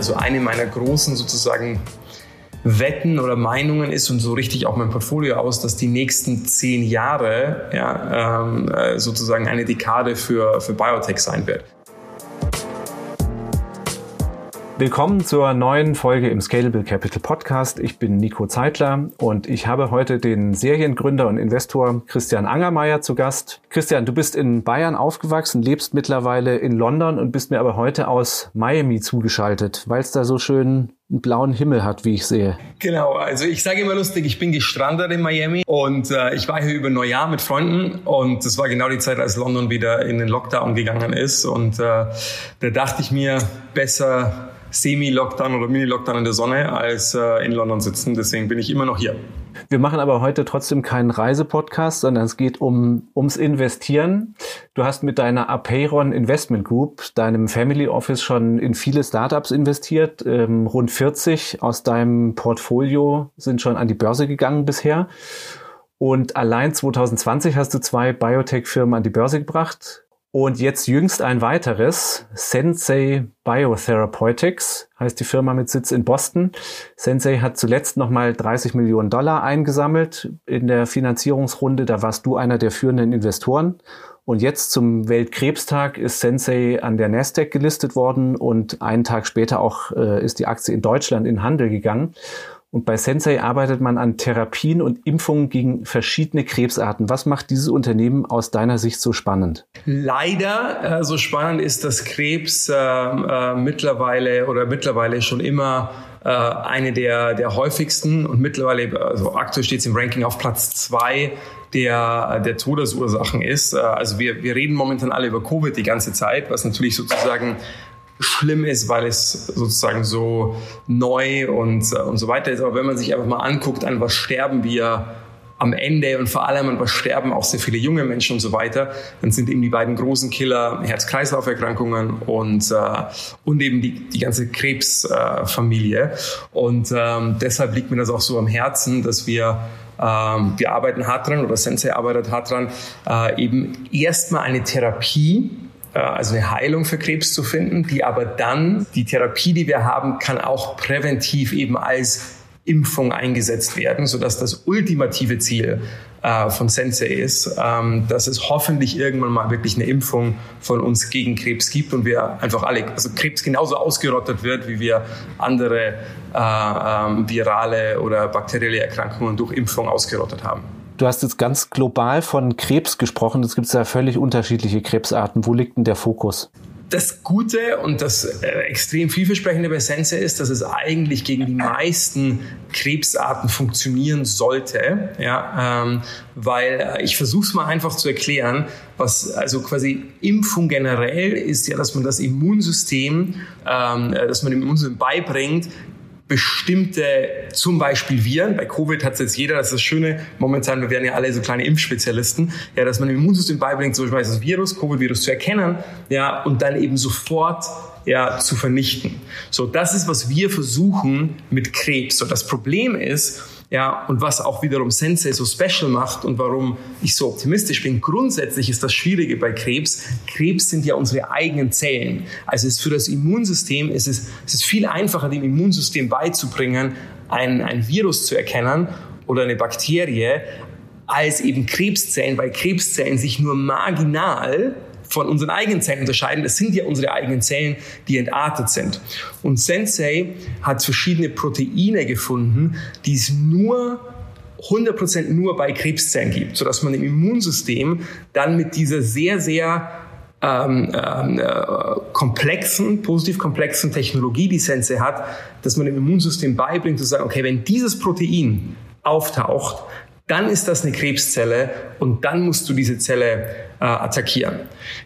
Also eine meiner großen sozusagen Wetten oder Meinungen ist und so richtig auch mein Portfolio aus, dass die nächsten zehn Jahre ja, ähm, äh, sozusagen eine Dekade für, für Biotech sein wird. Willkommen zur neuen Folge im Scalable Capital Podcast. Ich bin Nico Zeitler und ich habe heute den Seriengründer und Investor Christian Angermeier zu Gast. Christian, du bist in Bayern aufgewachsen, lebst mittlerweile in London und bist mir aber heute aus Miami zugeschaltet, weil es da so schön einen blauen Himmel hat, wie ich sehe. Genau, also ich sage immer lustig, ich bin gestrandet in Miami und äh, ich war hier über Neujahr mit Freunden und das war genau die Zeit, als London wieder in den Lockdown gegangen ist und äh, da dachte ich mir, besser Semi-Lockdown oder Mini-Lockdown in der Sonne als äh, in London sitzen. Deswegen bin ich immer noch hier. Wir machen aber heute trotzdem keinen Reisepodcast, sondern es geht um ums Investieren. Du hast mit deiner Apeiron Investment Group, deinem Family Office, schon in viele Startups investiert. Ähm, rund 40 aus deinem Portfolio sind schon an die Börse gegangen bisher. Und allein 2020 hast du zwei Biotech-Firmen an die Börse gebracht. Und jetzt jüngst ein weiteres, Sensei Biotherapeutics, heißt die Firma mit Sitz in Boston. Sensei hat zuletzt nochmal 30 Millionen Dollar eingesammelt in der Finanzierungsrunde. Da warst du einer der führenden Investoren. Und jetzt zum Weltkrebstag ist Sensei an der Nasdaq gelistet worden und einen Tag später auch äh, ist die Aktie in Deutschland in Handel gegangen. Und bei Sensei arbeitet man an Therapien und Impfungen gegen verschiedene Krebsarten. Was macht dieses Unternehmen aus deiner Sicht so spannend? Leider äh, so spannend ist, dass Krebs äh, äh, mittlerweile oder mittlerweile schon immer äh, eine der, der häufigsten und mittlerweile, also aktuell steht es im Ranking auf Platz zwei der, der Todesursachen ist. Äh, also wir, wir reden momentan alle über Covid die ganze Zeit, was natürlich sozusagen schlimm ist, weil es sozusagen so neu und, und so weiter ist. Aber wenn man sich einfach mal anguckt, an was sterben wir am Ende und vor allem an was sterben auch sehr viele junge Menschen und so weiter, dann sind eben die beiden großen Killer Herz-Kreislauf-Erkrankungen und, äh, und eben die, die ganze Krebsfamilie. Äh, und ähm, deshalb liegt mir das auch so am Herzen, dass wir ähm, wir arbeiten hart dran oder Sensei arbeitet hart dran, äh, eben erstmal eine Therapie äh, also eine Heilung für Krebs zu finden, die aber dann, die Therapie, die wir haben, kann auch präventiv eben als Impfung eingesetzt werden, sodass das ultimative Ziel äh, von Sensei ist, ähm, dass es hoffentlich irgendwann mal wirklich eine Impfung von uns gegen Krebs gibt und wir einfach alle, also Krebs genauso ausgerottet wird, wie wir andere äh, ähm, virale oder bakterielle Erkrankungen durch Impfung ausgerottet haben. Du hast jetzt ganz global von Krebs gesprochen. Es gibt ja völlig unterschiedliche Krebsarten. Wo liegt denn der Fokus? Das Gute und das äh, extrem vielversprechende bei Sense ist, dass es eigentlich gegen die meisten Krebsarten funktionieren sollte. Ja, ähm, weil äh, ich versuche es mal einfach zu erklären, was also quasi Impfung generell ist ja, dass man das Immunsystem, ähm, äh, dass man dem Immunsystem beibringt, bestimmte, zum Beispiel Viren, bei Covid hat es jetzt jeder, das ist das Schöne, momentan, wir werden ja alle so kleine Impfspezialisten, ja, dass man dem Immunsystem beibringt, zum Beispiel das Virus, Covid-Virus zu erkennen, ja, und dann eben sofort ja, zu vernichten. So, das ist, was wir versuchen mit Krebs. So, das Problem ist, ja, und was auch wiederum Sensei so special macht und warum ich so optimistisch bin. Grundsätzlich ist das Schwierige bei Krebs. Krebs sind ja unsere eigenen Zellen. Also es ist für das Immunsystem ist es, es ist viel einfacher, dem Immunsystem beizubringen, ein, ein Virus zu erkennen oder eine Bakterie, als eben Krebszellen, weil Krebszellen sich nur marginal von unseren eigenen Zellen unterscheiden. Das sind ja unsere eigenen Zellen, die entartet sind. Und Sensei hat verschiedene Proteine gefunden, die es nur 100% nur bei Krebszellen gibt, sodass man im Immunsystem dann mit dieser sehr, sehr ähm, ähm, äh, komplexen, positiv komplexen Technologie, die Sensei hat, dass man dem Immunsystem beibringt, zu sagen, okay, wenn dieses Protein auftaucht, dann ist das eine Krebszelle und dann musst du diese Zelle äh, attackieren.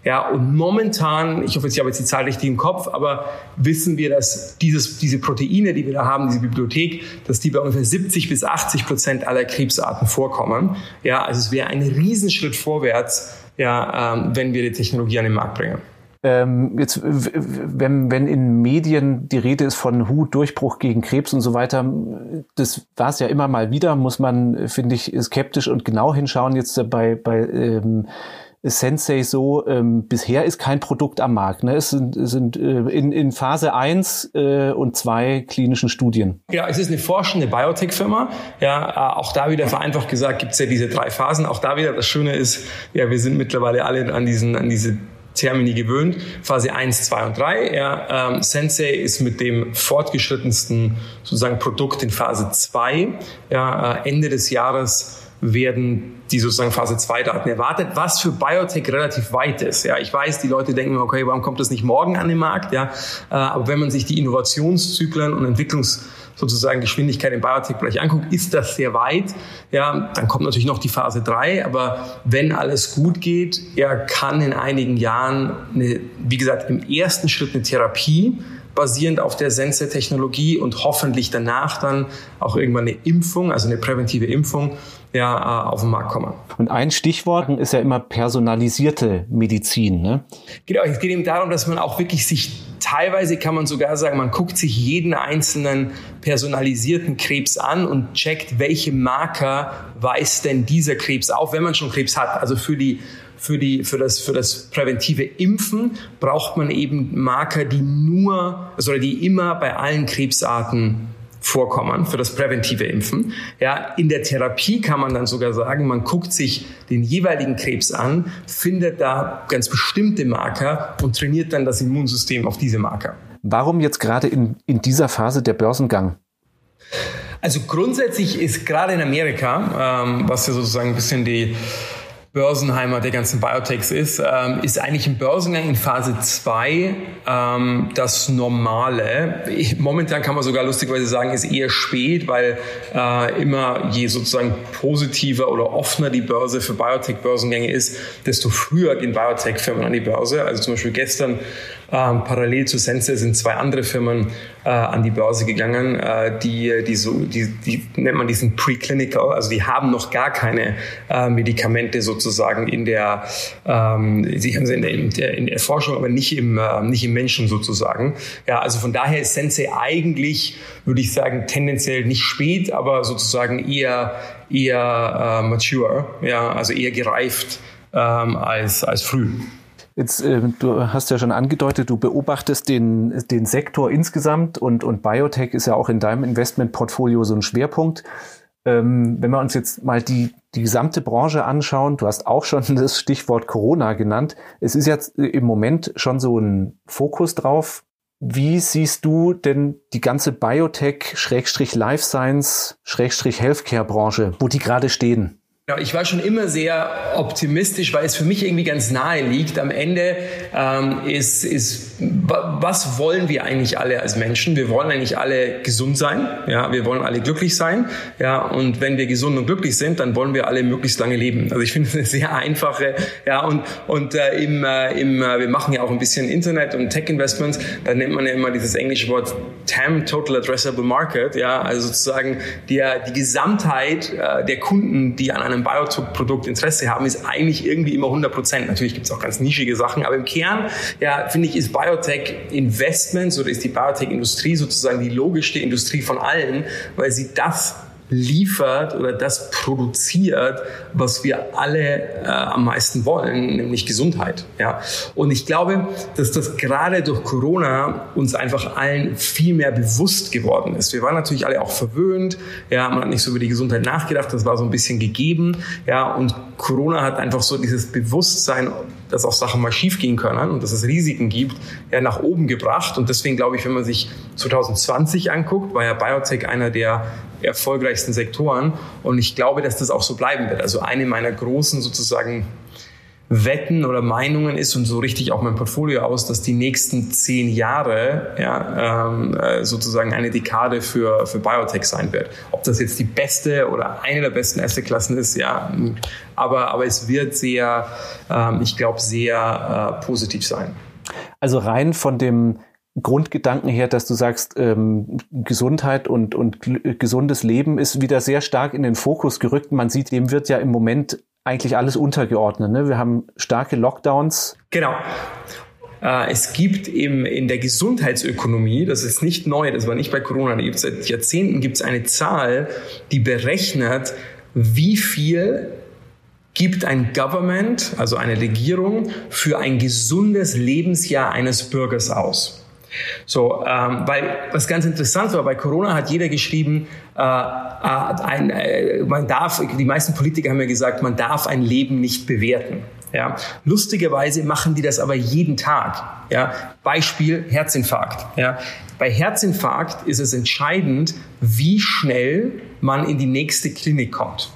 Ja, und momentan, ich hoffe, ich habe jetzt die Zahl richtig im Kopf, aber wissen wir, dass dieses, diese Proteine, die wir da haben, diese Bibliothek, dass die bei ungefähr 70 bis 80 Prozent aller Krebsarten vorkommen. Ja, also es wäre ein Riesenschritt vorwärts, ja, ähm, wenn wir die Technologie an den Markt bringen. Ähm, jetzt, wenn, wenn in Medien die Rede ist von Hu-Durchbruch gegen Krebs und so weiter, das war es ja immer mal wieder, muss man, finde ich, skeptisch und genau hinschauen. Jetzt bei, bei ähm, Sensei so, ähm, bisher ist kein Produkt am Markt. Ne? Es sind, es sind äh, in, in Phase 1 äh, und 2 klinischen Studien. Ja, es ist eine forschende Biotech-Firma. Ja, äh, auch da wieder vereinfacht gesagt gibt es ja diese drei Phasen. Auch da wieder das Schöne ist, ja, wir sind mittlerweile alle an diesen, an diese Termini gewöhnt. Phase 1, 2 und 3. Ja, ähm, Sensei ist mit dem fortgeschrittensten sozusagen Produkt in Phase 2. Ja, äh, Ende des Jahres werden die sozusagen Phase 2 Daten erwartet, was für Biotech relativ weit ist. Ja, ich weiß, die Leute denken, okay, warum kommt das nicht morgen an den Markt? Ja, äh, aber wenn man sich die Innovationszyklen und Entwicklungs sozusagen Geschwindigkeit im Biotech-Bereich anguckt, ist das sehr weit. Ja, dann kommt natürlich noch die Phase 3, aber wenn alles gut geht, ja, kann in einigen Jahren, eine, wie gesagt, im ersten Schritt eine Therapie basierend auf der Sense-Technologie und hoffentlich danach dann auch irgendwann eine Impfung, also eine präventive Impfung, ja, äh, auf den Markt kommen. Und ein Stichwort ist ja immer personalisierte Medizin. Ne? Genau, es geht eben darum, dass man auch wirklich sich teilweise kann man sogar sagen, man guckt sich jeden einzelnen personalisierten Krebs an und checkt, welche Marker weist denn dieser Krebs auf, wenn man schon Krebs hat. Also für die für, die, für, das, für das präventive Impfen braucht man eben Marker, die nur, also die immer bei allen Krebsarten vorkommen für das präventive Impfen. Ja, in der Therapie kann man dann sogar sagen, man guckt sich den jeweiligen Krebs an, findet da ganz bestimmte Marker und trainiert dann das Immunsystem auf diese Marker. Warum jetzt gerade in, in dieser Phase der Börsengang? Also grundsätzlich ist gerade in Amerika, ähm, was ja sozusagen ein bisschen die Börsenheimer der ganzen Biotechs ist, ähm, ist eigentlich im Börsengang in Phase 2 ähm, das Normale. Momentan kann man sogar lustigerweise sagen, ist eher spät, weil äh, immer je sozusagen positiver oder offener die Börse für Biotech-Börsengänge ist, desto früher gehen Biotech-Firmen an die Börse. Also zum Beispiel gestern ähm, parallel zu Sense sind zwei andere Firmen äh, an die Börse gegangen, äh, die, die, so, die, die nennt man diesen Preclinical, also die haben noch gar keine äh, Medikamente sozusagen in der, ähm, sie haben sie in der, in der, in der Forschung, aber nicht im, äh, nicht im Menschen sozusagen. Ja, also von daher ist Sense eigentlich, würde ich sagen, tendenziell nicht spät, aber sozusagen eher, eher äh, mature, ja, also eher gereift ähm, als, als früh. Jetzt, äh, du hast ja schon angedeutet, du beobachtest den, den Sektor insgesamt und, und Biotech ist ja auch in deinem Investmentportfolio so ein Schwerpunkt. Ähm, wenn wir uns jetzt mal die, die gesamte Branche anschauen, du hast auch schon das Stichwort Corona genannt. Es ist jetzt im Moment schon so ein Fokus drauf. Wie siehst du denn die ganze Biotech-Life Science-Healthcare-Branche, wo die gerade stehen? Ja, ich war schon immer sehr optimistisch, weil es für mich irgendwie ganz nahe liegt. Am Ende ähm, ist, ist, was wollen wir eigentlich alle als Menschen? Wir wollen eigentlich alle gesund sein. Ja, wir wollen alle glücklich sein. Ja, und wenn wir gesund und glücklich sind, dann wollen wir alle möglichst lange leben. Also ich finde es eine sehr einfache. Ja, und und äh, im, äh, im, äh, wir machen ja auch ein bisschen Internet und Tech Investments. Da nennt man ja immer dieses englische Wort TAM, Total Addressable Market. Ja, also sozusagen die, die Gesamtheit äh, der Kunden, die an einem einem Biotech-Produkt Interesse haben, ist eigentlich irgendwie immer 100 Prozent. Natürlich gibt es auch ganz nischige Sachen, aber im Kern, ja, finde ich, ist Biotech Investments oder ist die Biotech-Industrie sozusagen die logischste Industrie von allen, weil sie das liefert oder das produziert, was wir alle äh, am meisten wollen, nämlich Gesundheit. Ja. Und ich glaube, dass das gerade durch Corona uns einfach allen viel mehr bewusst geworden ist. Wir waren natürlich alle auch verwöhnt. Ja, man hat nicht so über die Gesundheit nachgedacht. Das war so ein bisschen gegeben. Ja, und Corona hat einfach so dieses Bewusstsein, dass auch Sachen mal schiefgehen können und dass es Risiken gibt, ja, nach oben gebracht. Und deswegen glaube ich, wenn man sich 2020 anguckt, war ja Biotech einer der erfolgreichsten Sektoren. Und ich glaube, dass das auch so bleiben wird. Also eine meiner großen sozusagen Wetten oder Meinungen ist und so richtig auch mein Portfolio aus, dass die nächsten zehn Jahre ja, ähm, äh, sozusagen eine Dekade für, für Biotech sein wird. Ob das jetzt die beste oder eine der besten Assetklassen ist, ja, aber, aber es wird sehr, ähm, ich glaube, sehr äh, positiv sein. Also rein von dem Grundgedanken her, dass du sagst, ähm, Gesundheit und, und gesundes Leben ist wieder sehr stark in den Fokus gerückt. Man sieht, dem wird ja im Moment eigentlich alles untergeordnet. Ne? Wir haben starke Lockdowns. Genau. Äh, es gibt im, in der Gesundheitsökonomie, das ist nicht neu, das war nicht bei Corona, seit Jahrzehnten gibt es eine Zahl, die berechnet, wie viel gibt ein Government, also eine Regierung, für ein gesundes Lebensjahr eines Bürgers aus. So, ähm, weil was ganz interessant war, bei Corona hat jeder geschrieben, äh, äh, ein, äh, man darf, die meisten Politiker haben ja gesagt, man darf ein Leben nicht bewerten. Ja, lustigerweise machen die das aber jeden Tag. Ja, Beispiel Herzinfarkt. Ja, bei Herzinfarkt ist es entscheidend, wie schnell man in die nächste Klinik kommt.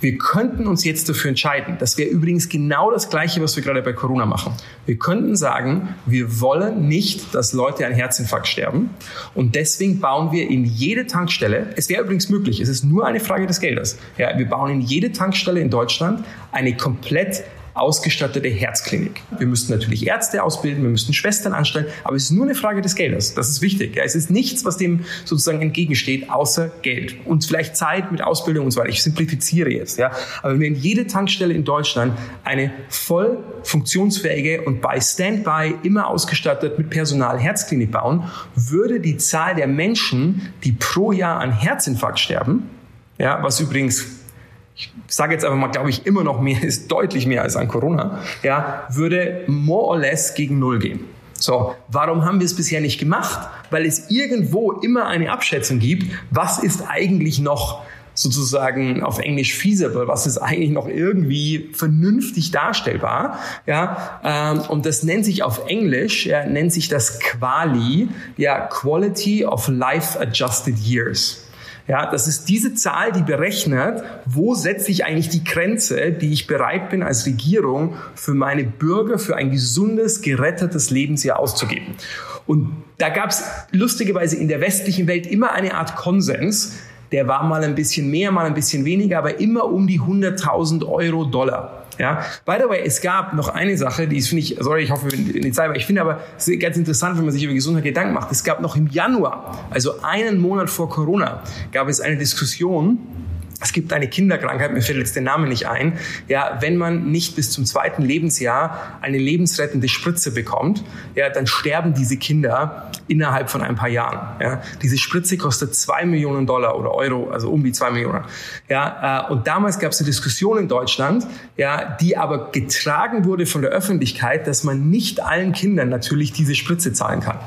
Wir könnten uns jetzt dafür entscheiden. Das wäre übrigens genau das Gleiche, was wir gerade bei Corona machen. Wir könnten sagen, wir wollen nicht, dass Leute an Herzinfarkt sterben. Und deswegen bauen wir in jede Tankstelle, es wäre übrigens möglich, es ist nur eine Frage des Geldes. Ja, wir bauen in jede Tankstelle in Deutschland eine komplett ausgestattete Herzklinik. Wir müssten natürlich Ärzte ausbilden, wir müssten Schwestern anstellen, aber es ist nur eine Frage des Geldes. Das ist wichtig. Es ist nichts, was dem sozusagen entgegensteht, außer Geld. Und vielleicht Zeit mit Ausbildung und so weiter. Ich simplifiziere jetzt. Ja. Aber wenn wir in jede Tankstelle in Deutschland eine voll funktionsfähige und bei Standby immer ausgestattet mit Personal Herzklinik bauen, würde die Zahl der Menschen, die pro Jahr an Herzinfarkt sterben, ja, was übrigens ich sage jetzt einfach mal, glaube ich, immer noch mehr ist, deutlich mehr als an Corona, ja, würde more or less gegen Null gehen. So, warum haben wir es bisher nicht gemacht? Weil es irgendwo immer eine Abschätzung gibt, was ist eigentlich noch sozusagen auf Englisch feasible, was ist eigentlich noch irgendwie vernünftig darstellbar, ja, ähm, und das nennt sich auf Englisch, ja, nennt sich das Quali, ja, Quality of Life Adjusted Years. Ja, das ist diese Zahl, die berechnet, wo setze ich eigentlich die Grenze, die ich bereit bin als Regierung für meine Bürger für ein gesundes, gerettetes Lebensjahr auszugeben. Und da gab es lustigerweise in der westlichen Welt immer eine Art Konsens, der war mal ein bisschen mehr, mal ein bisschen weniger, aber immer um die 100.000 Euro, Dollar. Ja, by the way, es gab noch eine Sache, die ist, finde ich, sorry, ich hoffe, in Zeit, aber ich finde aber, ganz interessant, wenn man sich über Gesundheit Gedanken macht. Es gab noch im Januar, also einen Monat vor Corona, gab es eine Diskussion, es gibt eine Kinderkrankheit, mir fällt jetzt der Name nicht ein. Ja, wenn man nicht bis zum zweiten Lebensjahr eine lebensrettende Spritze bekommt, ja, dann sterben diese Kinder innerhalb von ein paar Jahren. Ja, diese Spritze kostet zwei Millionen Dollar oder Euro, also um die zwei Millionen. Ja, äh, und damals gab es eine Diskussion in Deutschland, ja, die aber getragen wurde von der Öffentlichkeit, dass man nicht allen Kindern natürlich diese Spritze zahlen kann.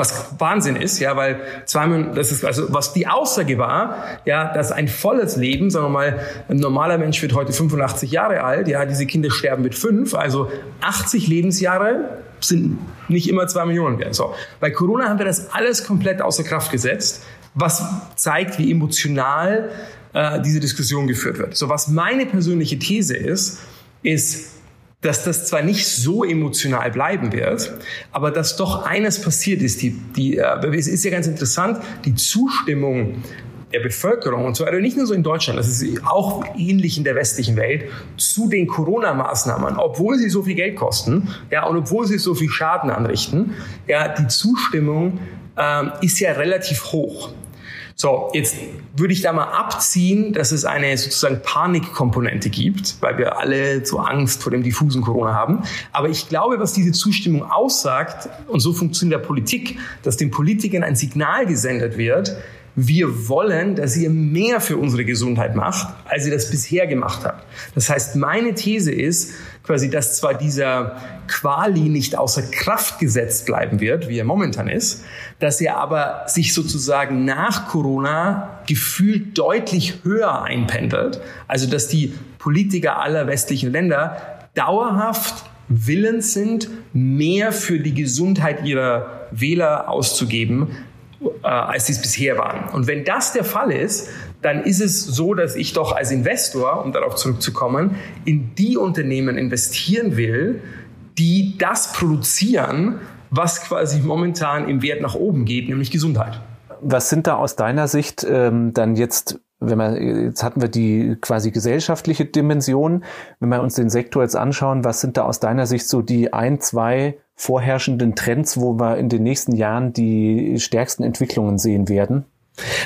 Was Wahnsinn ist, ja, weil zweimal, das ist also, was die Aussage war, ja, dass ein volles Leben, sagen wir mal, ein normaler Mensch wird heute 85 Jahre alt, ja, diese Kinder sterben mit fünf, also 80 Lebensjahre sind nicht immer zwei Millionen wert. So. Bei Corona haben wir das alles komplett außer Kraft gesetzt, was zeigt, wie emotional äh, diese Diskussion geführt wird. So, was meine persönliche These ist, ist, dass das zwar nicht so emotional bleiben wird, aber dass doch eines passiert ist. Die, die, äh, es ist ja ganz interessant, die Zustimmung der Bevölkerung und so weiter, nicht nur so in Deutschland, das ist auch ähnlich in der westlichen Welt, zu den Corona-Maßnahmen, obwohl sie so viel Geld kosten, ja, und obwohl sie so viel Schaden anrichten, ja, die Zustimmung ähm, ist ja relativ hoch. So, jetzt würde ich da mal abziehen, dass es eine sozusagen Panikkomponente gibt, weil wir alle so Angst vor dem diffusen Corona haben. Aber ich glaube, was diese Zustimmung aussagt, und so funktioniert der Politik, dass den Politikern ein Signal gesendet wird, wir wollen, dass ihr mehr für unsere Gesundheit macht, als ihr das bisher gemacht habt. Das heißt, meine These ist quasi, dass zwar dieser Quali nicht außer Kraft gesetzt bleiben wird, wie er momentan ist, dass er aber sich sozusagen nach Corona gefühlt deutlich höher einpendelt. Also, dass die Politiker aller westlichen Länder dauerhaft willens sind, mehr für die Gesundheit ihrer Wähler auszugeben, äh, als sie es bisher waren. Und wenn das der Fall ist, dann ist es so, dass ich doch als Investor, um darauf zurückzukommen, in die Unternehmen investieren will, die das produzieren, was quasi momentan im Wert nach oben geht, nämlich Gesundheit. Was sind da aus deiner Sicht ähm, dann jetzt wenn wir, jetzt hatten wir die quasi gesellschaftliche Dimension. Wenn wir uns den Sektor jetzt anschauen, was sind da aus deiner Sicht so die ein, zwei vorherrschenden Trends, wo wir in den nächsten Jahren die stärksten Entwicklungen sehen werden?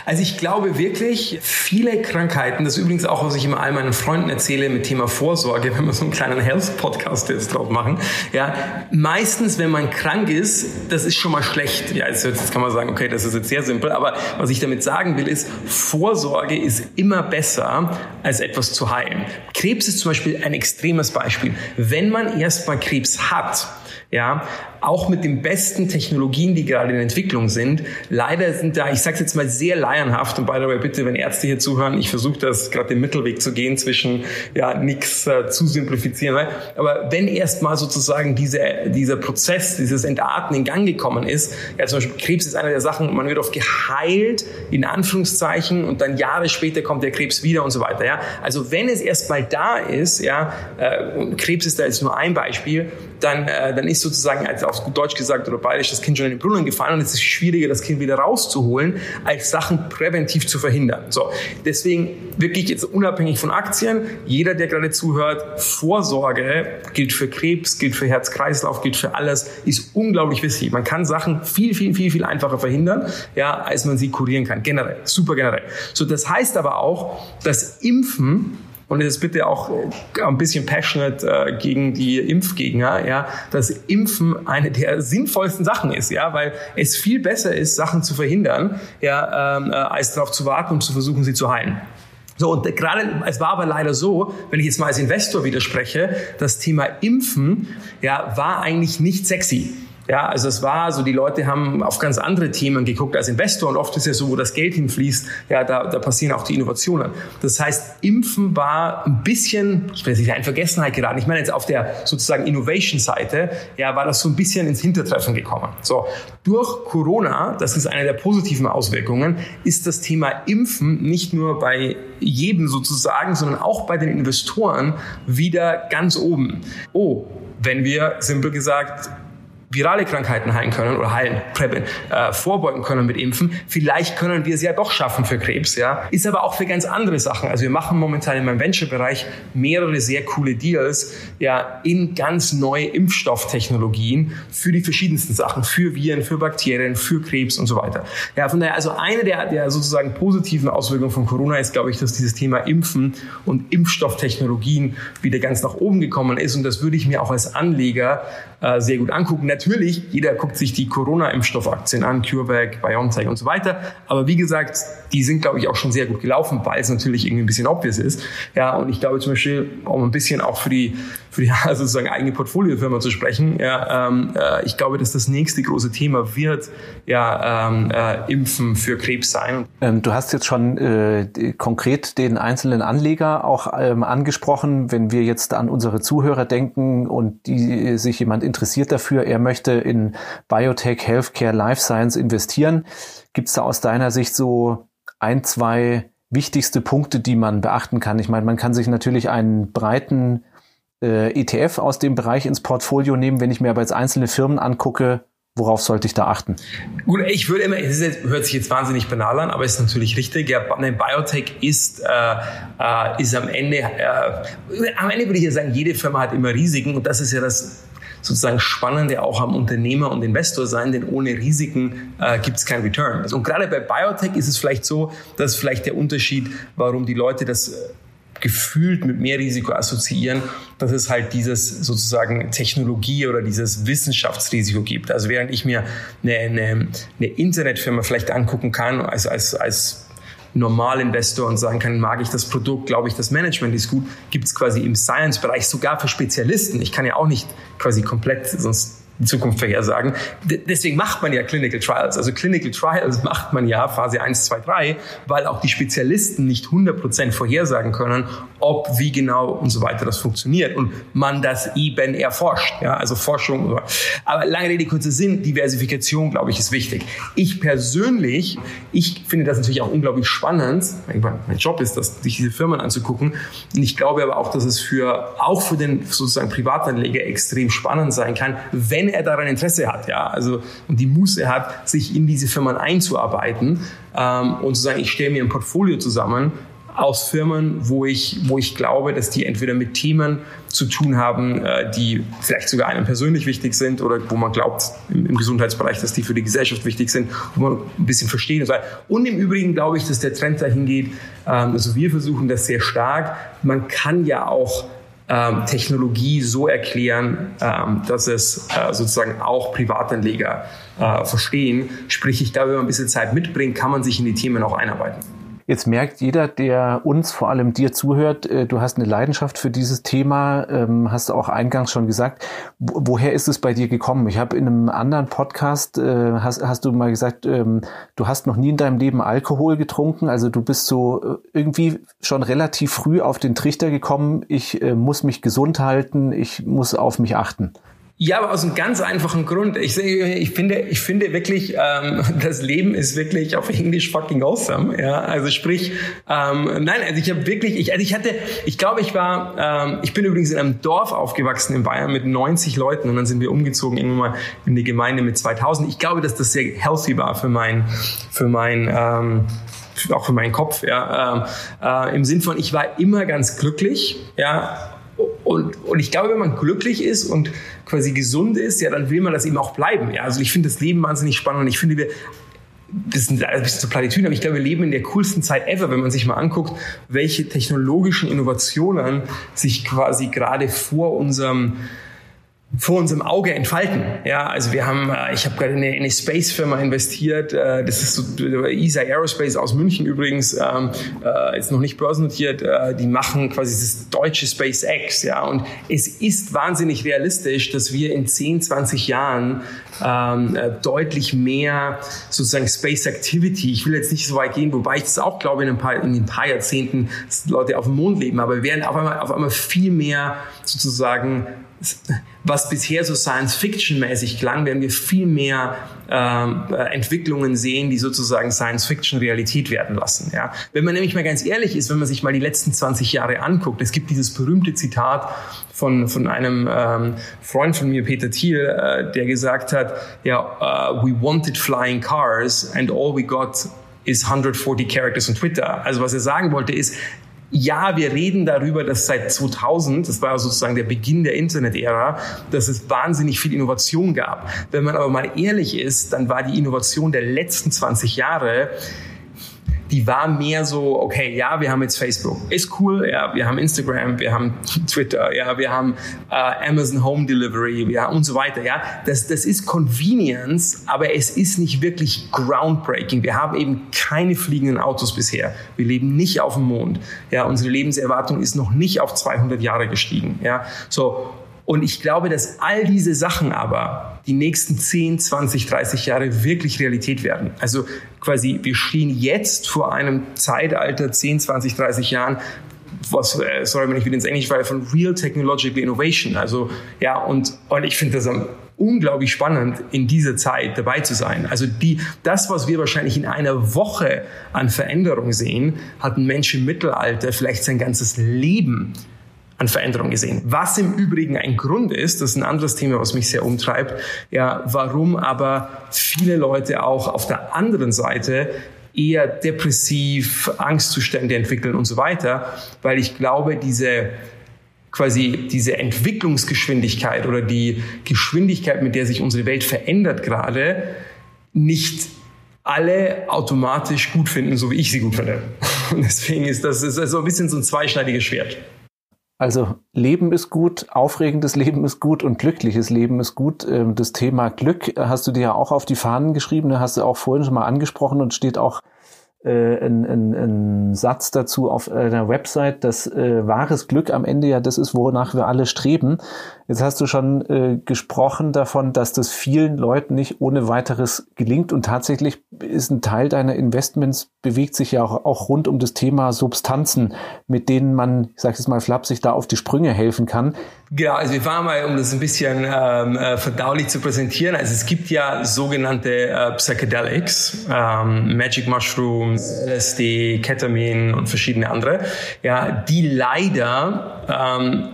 Also ich glaube wirklich, viele Krankheiten, das ist übrigens auch, was ich immer all meinen Freunden erzähle mit Thema Vorsorge, wenn wir so einen kleinen Health-Podcast jetzt drauf machen, ja, meistens, wenn man krank ist, das ist schon mal schlecht. Ja, jetzt, jetzt kann man sagen, okay, das ist jetzt sehr simpel, aber was ich damit sagen will, ist, Vorsorge ist immer besser, als etwas zu heilen. Krebs ist zum Beispiel ein extremes Beispiel. Wenn man erstmal Krebs hat, ja, auch mit den besten Technologien, die gerade in Entwicklung sind. Leider sind da, ich sage jetzt mal sehr laienhaft und by the way, bitte, wenn Ärzte hier zuhören, ich versuche das gerade den Mittelweg zu gehen zwischen ja nichts äh, zu simplifizieren, ne? aber wenn erstmal sozusagen diese, dieser Prozess, dieses Entarten in Gang gekommen ist, ja zum Beispiel Krebs ist eine der Sachen, man wird oft geheilt in Anführungszeichen und dann Jahre später kommt der Krebs wieder und so weiter. Ja, also wenn es erstmal da ist, ja, äh, und Krebs ist da jetzt nur ein Beispiel, dann äh, dann ist sozusagen, als auf gut Deutsch gesagt oder bayerisch, das Kind schon in den Brunnen gefallen und es ist schwieriger, das Kind wieder rauszuholen, als Sachen präventiv zu verhindern. So, deswegen wirklich jetzt unabhängig von Aktien, jeder, der gerade zuhört, Vorsorge gilt für Krebs, gilt für Herz-Kreislauf, gilt für alles, ist unglaublich wichtig. Man kann Sachen viel, viel, viel, viel einfacher verhindern, ja, als man sie kurieren kann. Generell, super generell. So, das heißt aber auch, dass Impfen und ist bitte auch äh, ein bisschen passionate äh, gegen die Impfgegner, ja, dass Impfen eine der sinnvollsten Sachen ist, ja, weil es viel besser ist, Sachen zu verhindern, ja, ähm, äh, als darauf zu warten und zu versuchen, sie zu heilen. So, und gerade, es war aber leider so, wenn ich jetzt mal als Investor widerspreche, das Thema Impfen, ja, war eigentlich nicht sexy. Ja, also es war so, die Leute haben auf ganz andere Themen geguckt als Investor und oft ist ja so, wo das Geld hinfließt, ja, da, da passieren auch die Innovationen. Das heißt, Impfen war ein bisschen, ich will nicht in Vergessenheit geraten. Ich meine jetzt auf der sozusagen Innovation-Seite, ja, war das so ein bisschen ins Hintertreffen gekommen. So, durch Corona, das ist eine der positiven Auswirkungen, ist das Thema Impfen nicht nur bei jedem sozusagen, sondern auch bei den Investoren wieder ganz oben. Oh, wenn wir, simpel gesagt, virale Krankheiten heilen können oder heilen, äh, vorbeugen können mit Impfen. Vielleicht können wir es ja doch schaffen für Krebs, ja. Ist aber auch für ganz andere Sachen. Also wir machen momentan in meinem Venture-Bereich mehrere sehr coole Deals, ja, in ganz neue Impfstofftechnologien für die verschiedensten Sachen, für Viren, für Bakterien, für Krebs und so weiter. Ja, von daher, also eine der, der sozusagen positiven Auswirkungen von Corona ist, glaube ich, dass dieses Thema Impfen und Impfstofftechnologien wieder ganz nach oben gekommen ist. Und das würde ich mir auch als Anleger äh, sehr gut angucken. Natürlich, jeder guckt sich die Corona-Impfstoffaktien an, CureVac, BioNTech und so weiter. Aber wie gesagt, die sind, glaube ich, auch schon sehr gut gelaufen, weil es natürlich irgendwie ein bisschen obvious ist. Ja, und ich glaube zum Beispiel, um ein bisschen auch für die, für die sozusagen eigene Portfoliofirma zu sprechen, ja, ähm, äh, ich glaube, dass das nächste große Thema wird, ja, ähm, äh, Impfen für Krebs sein. Ähm, du hast jetzt schon äh, konkret den einzelnen Anleger auch ähm, angesprochen. Wenn wir jetzt an unsere Zuhörer denken und die sich jemand interessiert dafür, er möchte in Biotech, Healthcare, Life Science investieren, gibt es da aus deiner Sicht so ein, zwei wichtigste Punkte, die man beachten kann? Ich meine, man kann sich natürlich einen breiten äh, ETF aus dem Bereich ins Portfolio nehmen. Wenn ich mir aber jetzt einzelne Firmen angucke, Worauf sollte ich da achten? Gut, ich würde immer, es jetzt, hört sich jetzt wahnsinnig banal an, aber ist natürlich richtig. Ja, eine Biotech ist, äh, äh, ist am Ende, äh, am Ende würde ich ja sagen, jede Firma hat immer Risiken und das ist ja das sozusagen Spannende auch am Unternehmer und Investor sein, denn ohne Risiken äh, gibt es kein Return. Also, und gerade bei Biotech ist es vielleicht so, dass vielleicht der Unterschied, warum die Leute das äh, gefühlt mit mehr Risiko assoziieren, dass es halt dieses sozusagen Technologie oder dieses Wissenschaftsrisiko gibt. Also während ich mir eine, eine, eine Internetfirma vielleicht angucken kann als, als, als Normalinvestor und sagen kann, mag ich das Produkt, glaube ich, das Management ist gut, gibt es quasi im Science-Bereich sogar für Spezialisten. Ich kann ja auch nicht quasi komplett, sonst die Zukunft vorhersagen. deswegen macht man ja Clinical Trials. Also Clinical Trials macht man ja Phase 1, 2, 3, weil auch die Spezialisten nicht 100% vorhersagen können, ob, wie genau und so weiter das funktioniert und man das eben erforscht. Ja, also Forschung. Aber lange Rede, kurzer Sinn, Diversifikation, glaube ich, ist wichtig. Ich persönlich, ich finde das natürlich auch unglaublich spannend. Mein Job ist das, sich diese Firmen anzugucken. Und ich glaube aber auch, dass es für, auch für den sozusagen Privatanleger extrem spannend sein kann, wenn wenn er daran Interesse hat, ja, also und die Muße hat, sich in diese Firmen einzuarbeiten ähm, und zu sagen, ich stelle mir ein Portfolio zusammen aus Firmen, wo ich, wo ich glaube, dass die entweder mit Themen zu tun haben, äh, die vielleicht sogar einem persönlich wichtig sind oder wo man glaubt im, im Gesundheitsbereich, dass die für die Gesellschaft wichtig sind, wo man ein bisschen verstehen muss. Und im Übrigen glaube ich, dass der Trend dahin geht, ähm, also wir versuchen das sehr stark. Man kann ja auch ähm, Technologie so erklären, ähm, dass es äh, sozusagen auch Privatanleger äh, verstehen. Sprich, ich glaube, wenn man ein bisschen Zeit mitbringt, kann man sich in die Themen auch einarbeiten. Jetzt merkt jeder, der uns, vor allem dir zuhört, äh, du hast eine Leidenschaft für dieses Thema, ähm, hast du auch eingangs schon gesagt. Woher ist es bei dir gekommen? Ich habe in einem anderen Podcast, äh, hast, hast du mal gesagt, ähm, du hast noch nie in deinem Leben Alkohol getrunken. Also du bist so äh, irgendwie schon relativ früh auf den Trichter gekommen, ich muss mich gesund halten, ich muss auf mich achten. Ja, aber aus einem ganz einfachen Grund. Ich, ich finde, ich finde wirklich, ähm, das Leben ist wirklich auf Englisch fucking awesome. Ja, also sprich, ähm, nein, also ich habe wirklich, ich, also ich hatte, ich glaube, ich war, ähm, ich bin übrigens in einem Dorf aufgewachsen in Bayern mit 90 Leuten und dann sind wir umgezogen irgendwann mal in die Gemeinde mit 2000. Ich glaube, dass das sehr healthy war für mein, für mein ähm, auch für meinen Kopf, ja, ähm, äh, im Sinn von, ich war immer ganz glücklich, ja, und, und ich glaube, wenn man glücklich ist und quasi gesund ist, ja, dann will man das eben auch bleiben. Ja, also ich finde das Leben wahnsinnig spannend und ich finde, wir, das sind ein bisschen zu Platitüden, aber ich glaube, wir leben in der coolsten Zeit ever, wenn man sich mal anguckt, welche technologischen Innovationen sich quasi gerade vor unserem vor unserem Auge entfalten. Ja, also wir haben, äh, ich habe gerade in eine, eine Space-Firma investiert. Äh, das ist so ESA Aerospace aus München übrigens, ähm, äh, ist noch nicht börsennotiert. Die machen quasi das deutsche SpaceX. Ja, und es ist wahnsinnig realistisch, dass wir in 10, 20 Jahren ähm, deutlich mehr sozusagen Space Activity. Ich will jetzt nicht so weit gehen, wobei ich das auch glaube in ein paar, in ein paar Jahrzehnten, Leute auf dem Mond leben. Aber wir werden auf einmal, auf einmal viel mehr sozusagen was bisher so Science-Fiction-mäßig klang, werden wir viel mehr ähm, äh, Entwicklungen sehen, die sozusagen Science-Fiction Realität werden lassen. Ja? Wenn man nämlich mal ganz ehrlich ist, wenn man sich mal die letzten 20 Jahre anguckt, es gibt dieses berühmte Zitat von, von einem ähm, Freund von mir, Peter Thiel, äh, der gesagt hat, ja, uh, we wanted flying cars and all we got is 140 characters on Twitter. Also was er sagen wollte ist, ja, wir reden darüber, dass seit 2000, das war sozusagen der Beginn der Internet-Ära, dass es wahnsinnig viel Innovation gab. Wenn man aber mal ehrlich ist, dann war die Innovation der letzten 20 Jahre die war mehr so, okay, ja, wir haben jetzt Facebook, ist cool, ja, wir haben Instagram, wir haben Twitter, ja, wir haben äh, Amazon Home Delivery, ja, und so weiter, ja. Das, das ist Convenience, aber es ist nicht wirklich groundbreaking. Wir haben eben keine fliegenden Autos bisher. Wir leben nicht auf dem Mond. Ja, unsere Lebenserwartung ist noch nicht auf 200 Jahre gestiegen, ja. So, und ich glaube, dass all diese Sachen aber die nächsten 10, 20, 30 Jahre wirklich Realität werden. Also quasi, wir stehen jetzt vor einem Zeitalter, 10, 20, 30 Jahren, was, äh, sorry, wenn ich wieder ins Englische falle, von Real Technological Innovation. Also, ja, und, und ich finde das unglaublich spannend, in dieser Zeit dabei zu sein. Also die, das, was wir wahrscheinlich in einer Woche an Veränderung sehen, hat ein Mensch im Mittelalter vielleicht sein ganzes Leben an Veränderung gesehen. Was im Übrigen ein Grund ist, das ist ein anderes Thema, was mich sehr umtreibt, ja, warum aber viele Leute auch auf der anderen Seite eher depressiv, Angstzustände entwickeln und so weiter, weil ich glaube, diese quasi diese Entwicklungsgeschwindigkeit oder die Geschwindigkeit, mit der sich unsere Welt verändert gerade, nicht alle automatisch gut finden, so wie ich sie gut finde. Und deswegen ist das ist also ein bisschen so ein zweischneidiges Schwert. Also Leben ist gut, aufregendes Leben ist gut und glückliches Leben ist gut. Ähm, das Thema Glück hast du dir ja auch auf die Fahnen geschrieben, hast du auch vorhin schon mal angesprochen und steht auch äh, ein, ein, ein Satz dazu auf einer Website, dass äh, wahres Glück am Ende ja das ist, wonach wir alle streben. Jetzt hast du schon äh, gesprochen davon, dass das vielen Leuten nicht ohne weiteres gelingt und tatsächlich ist ein Teil deiner Investments bewegt sich ja auch, auch rund um das Thema Substanzen, mit denen man, ich sage es mal flapsig, da auf die Sprünge helfen kann. Genau, also wir fahren mal, um das ein bisschen ähm, äh, verdaulich zu präsentieren. Also es gibt ja sogenannte äh, Psychedelics, ähm, Magic Mushrooms, LSD, Ketamin und verschiedene andere, ja, die leider ähm,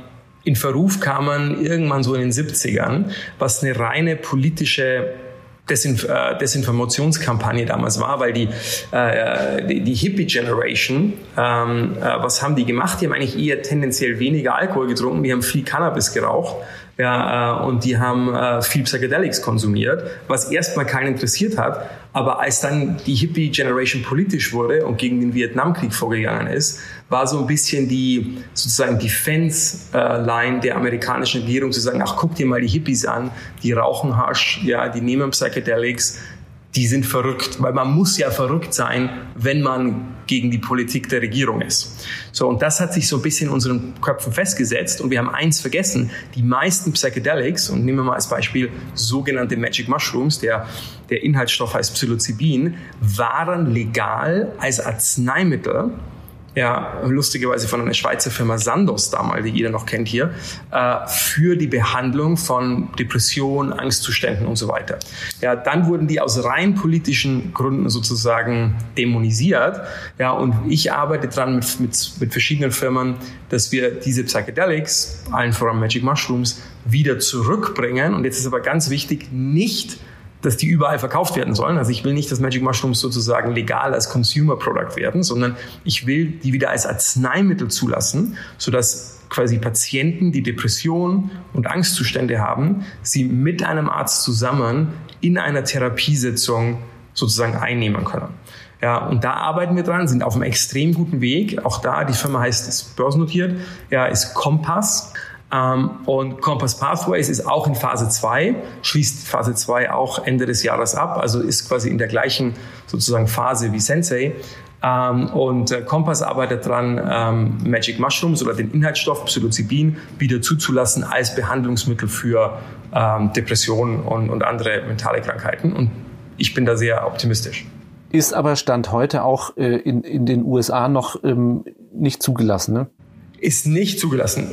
in Verruf kamen irgendwann so in den 70ern, was eine reine politische Desinf äh, Desinformationskampagne damals war, weil die, äh, die, die Hippie-Generation, ähm, äh, was haben die gemacht? Die haben eigentlich eher tendenziell weniger Alkohol getrunken, die haben viel Cannabis geraucht ja, äh, und die haben äh, viel Psychedelics konsumiert, was erstmal keinen interessiert hat. Aber als dann die Hippie-Generation politisch wurde und gegen den Vietnamkrieg vorgegangen ist, war so ein bisschen die sozusagen Defense-Line der amerikanischen Regierung zu sagen, ach, guck dir mal die Hippies an, die rauchen Hasch, ja, die nehmen Psychedelics, die sind verrückt, weil man muss ja verrückt sein, wenn man gegen die Politik der Regierung ist. So, und das hat sich so ein bisschen in unseren Köpfen festgesetzt und wir haben eins vergessen, die meisten Psychedelics, und nehmen wir mal als Beispiel sogenannte Magic Mushrooms, der, der Inhaltsstoff heißt Psilocybin, waren legal als Arzneimittel ja, lustigerweise von einer Schweizer Firma Sandos damals, die jeder noch kennt hier, äh, für die Behandlung von Depressionen, Angstzuständen und so weiter. Ja, dann wurden die aus rein politischen Gründen sozusagen dämonisiert. Ja, und ich arbeite dran mit, mit, mit verschiedenen Firmen, dass wir diese Psychedelics, allen voran Magic Mushrooms, wieder zurückbringen. Und jetzt ist aber ganz wichtig, nicht dass die überall verkauft werden sollen. Also ich will nicht, dass Magic Mushrooms sozusagen legal als Consumer Product werden, sondern ich will die wieder als Arzneimittel zulassen, sodass quasi Patienten, die Depressionen und Angstzustände haben, sie mit einem Arzt zusammen in einer Therapiesitzung sozusagen einnehmen können. Ja, und da arbeiten wir dran, sind auf einem extrem guten Weg. Auch da, die Firma heißt, ist börsennotiert, ja, ist Kompass. Ähm, und Compass Pathways ist auch in Phase 2, schließt Phase 2 auch Ende des Jahres ab, also ist quasi in der gleichen sozusagen Phase wie Sensei. Ähm, und äh, Compass arbeitet dran, ähm, Magic Mushrooms oder den Inhaltsstoff Psilocybin wieder zuzulassen als Behandlungsmittel für Depressionen und, andere mentale Krankheiten. Und ich bin da sehr optimistisch. Ist aber Stand heute auch äh, in, in den USA noch nicht zugelassen, ne? Ist nicht zugelassen.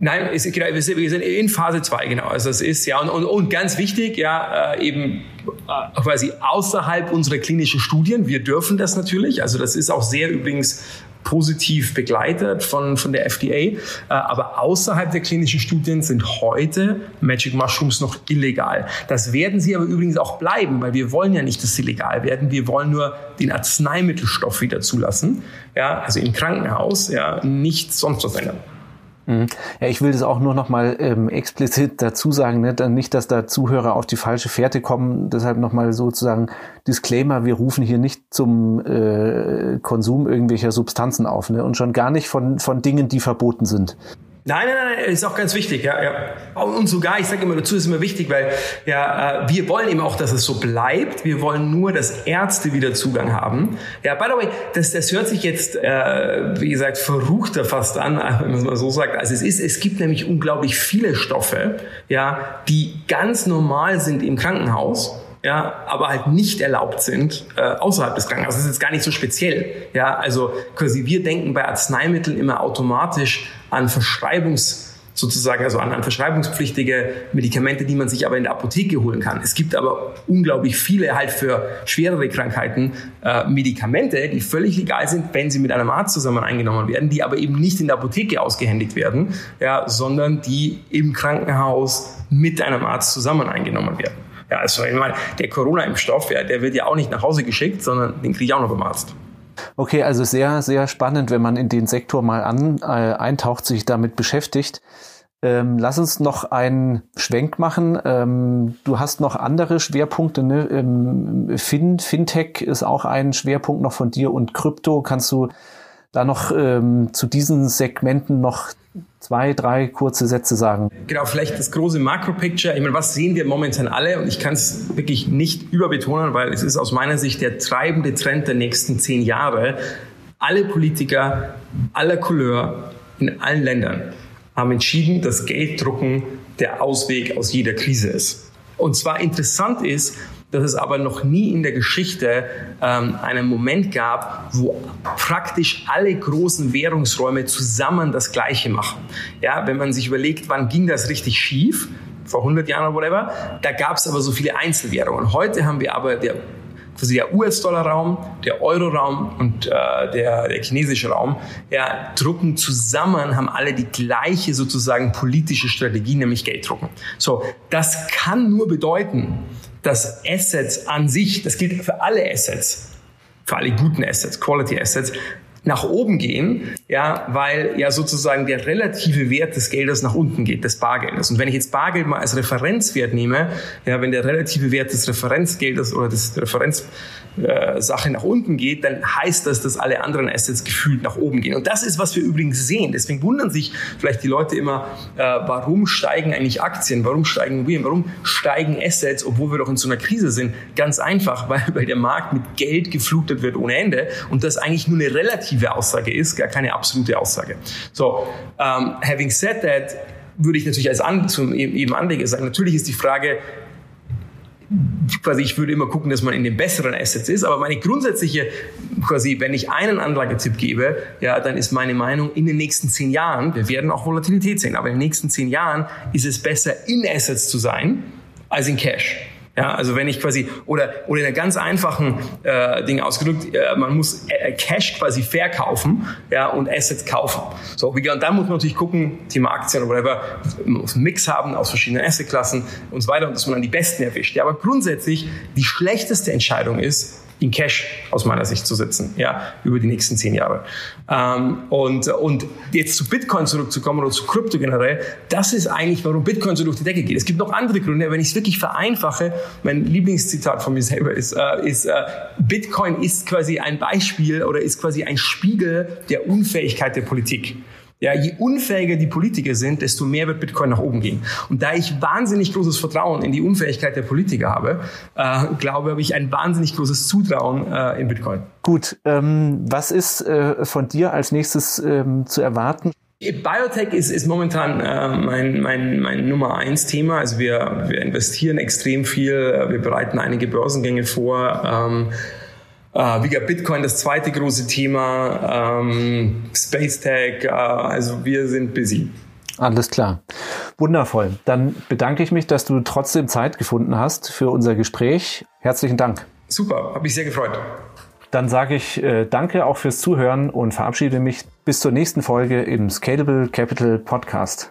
Nein, ist, genau, wir sind in Phase 2, genau. Also es ist ja und, und, und ganz wichtig, ja, äh, eben äh, quasi außerhalb unserer klinischen Studien. Wir dürfen das natürlich. Also das ist auch sehr übrigens positiv begleitet von, von der FDA. Äh, aber außerhalb der klinischen Studien sind heute Magic Mushrooms noch illegal. Das werden sie aber übrigens auch bleiben, weil wir wollen ja nicht, dass sie legal werden. Wir wollen nur den Arzneimittelstoff wieder zulassen. Ja, also im Krankenhaus, ja, nichts sonst was ändern. Mhm. Ja, ich will das auch nur noch mal ähm, explizit dazu sagen, ne? Dann nicht, dass da Zuhörer auf die falsche Fährte kommen. Deshalb noch mal sozusagen Disclaimer: Wir rufen hier nicht zum äh, Konsum irgendwelcher Substanzen auf, ne? Und schon gar nicht von von Dingen, die verboten sind. Nein, nein, nein, ist auch ganz wichtig, ja, ja. Und sogar, ich sage immer dazu, ist immer wichtig, weil ja, äh, wir wollen eben auch, dass es so bleibt. Wir wollen nur, dass Ärzte wieder Zugang haben. Ja, by the way, das, das hört sich jetzt, äh, wie gesagt, verruchter fast an, wenn man es mal so sagt, als es ist. Es gibt nämlich unglaublich viele Stoffe, ja, die ganz normal sind im Krankenhaus ja, aber halt nicht erlaubt sind äh, außerhalb des Krankenhauses. Das ist jetzt gar nicht so speziell. Ja, also quasi wir denken bei Arzneimitteln immer automatisch an Verschreibungs sozusagen, also an, an verschreibungspflichtige Medikamente, die man sich aber in der Apotheke holen kann. Es gibt aber unglaublich viele halt für schwerere Krankheiten äh, Medikamente, die völlig legal sind, wenn sie mit einem Arzt zusammen eingenommen werden, die aber eben nicht in der Apotheke ausgehändigt werden, ja, sondern die im Krankenhaus mit einem Arzt zusammen eingenommen werden. Ja, also ich meine, der Corona-Impfstoff, ja, der wird ja auch nicht nach Hause geschickt, sondern den kriege ich auch noch beim Arzt. Okay, also sehr, sehr spannend, wenn man in den Sektor mal an, äh, eintaucht, sich damit beschäftigt. Ähm, lass uns noch einen Schwenk machen. Ähm, du hast noch andere Schwerpunkte. Ne? Ähm, fin, Fintech ist auch ein Schwerpunkt noch von dir und Krypto. Kannst du da noch ähm, zu diesen Segmenten noch zwei, drei kurze Sätze sagen? Genau, vielleicht das große Makro-Picture. Ich meine, was sehen wir momentan alle? Und ich kann es wirklich nicht überbetonen, weil es ist aus meiner Sicht der treibende Trend der nächsten zehn Jahre. Alle Politiker aller Couleur in allen Ländern haben entschieden, dass Gelddrucken der Ausweg aus jeder Krise ist. Und zwar interessant ist, dass es aber noch nie in der Geschichte ähm, einen Moment gab, wo praktisch alle großen Währungsräume zusammen das Gleiche machen. Ja, wenn man sich überlegt, wann ging das richtig schief, vor 100 Jahren oder whatever, da gab es aber so viele Einzelwährungen. Heute haben wir aber der quasi der US-Dollar-Raum, der Euro-Raum und äh, der, der chinesische Raum, ja, drucken zusammen, haben alle die gleiche sozusagen politische Strategie, nämlich Geld drucken. So, das kann nur bedeuten, dass Assets an sich, das gilt für alle Assets, für alle guten Assets, Quality Assets, nach oben gehen, ja, weil ja sozusagen der relative Wert des Geldes nach unten geht, des Bargeldes. Und wenn ich jetzt Bargeld mal als Referenzwert nehme, ja, wenn der relative Wert des Referenzgeldes oder des Referenz äh, Sache nach unten geht, dann heißt das, dass alle anderen Assets gefühlt nach oben gehen. Und das ist, was wir übrigens sehen. Deswegen wundern sich vielleicht die Leute immer, äh, warum steigen eigentlich Aktien, warum steigen Immobilien, warum steigen Assets, obwohl wir doch in so einer Krise sind. Ganz einfach, weil, weil der Markt mit Geld geflutet wird ohne Ende und das eigentlich nur eine relative Aussage ist, gar keine absolute Aussage. So, um, having said that, würde ich natürlich als An zum eben Anleger sagen, natürlich ist die Frage, quasi, ich würde immer gucken, dass man in den besseren Assets ist, aber meine grundsätzliche, quasi, wenn ich einen Anlagetipp gebe, ja, dann ist meine Meinung, in den nächsten zehn Jahren, wir werden auch Volatilität sehen, aber in den nächsten zehn Jahren ist es besser, in Assets zu sein, als in Cash. Ja, also wenn ich quasi oder oder in einer ganz einfachen äh, Ding ausgedrückt, äh, man muss äh, Cash quasi verkaufen, ja und Assets kaufen. So und dann muss man natürlich gucken, Thema Aktien oder whatever, man muss einen Mix haben aus verschiedenen Assetklassen und so weiter und dass man dann die besten erwischt. Ja, aber grundsätzlich die schlechteste Entscheidung ist in Cash aus meiner Sicht zu sitzen, ja, über die nächsten zehn Jahre. Ähm, und, und jetzt zu Bitcoin zurückzukommen oder zu Krypto generell, das ist eigentlich, warum Bitcoin so durch die Decke geht. Es gibt noch andere Gründe, wenn ich es wirklich vereinfache, mein Lieblingszitat von mir selber ist, äh, ist äh, Bitcoin ist quasi ein Beispiel oder ist quasi ein Spiegel der Unfähigkeit der Politik. Ja, je unfähiger die Politiker sind, desto mehr wird Bitcoin nach oben gehen. Und da ich wahnsinnig großes Vertrauen in die Unfähigkeit der Politiker habe, äh, glaube ich ein wahnsinnig großes Zutrauen äh, in Bitcoin. Gut, ähm, was ist äh, von dir als nächstes ähm, zu erwarten? Biotech ist, ist momentan äh, mein, mein, mein Nummer eins Thema. Also wir, wir investieren extrem viel, wir bereiten einige Börsengänge vor. Ähm, Uh, wie gesagt, Bitcoin das zweite große Thema, ähm, Space Tech, uh, also wir sind busy. Alles klar. Wundervoll. Dann bedanke ich mich, dass du trotzdem Zeit gefunden hast für unser Gespräch. Herzlichen Dank. Super, habe mich sehr gefreut. Dann sage ich äh, danke auch fürs Zuhören und verabschiede mich bis zur nächsten Folge im Scalable Capital Podcast.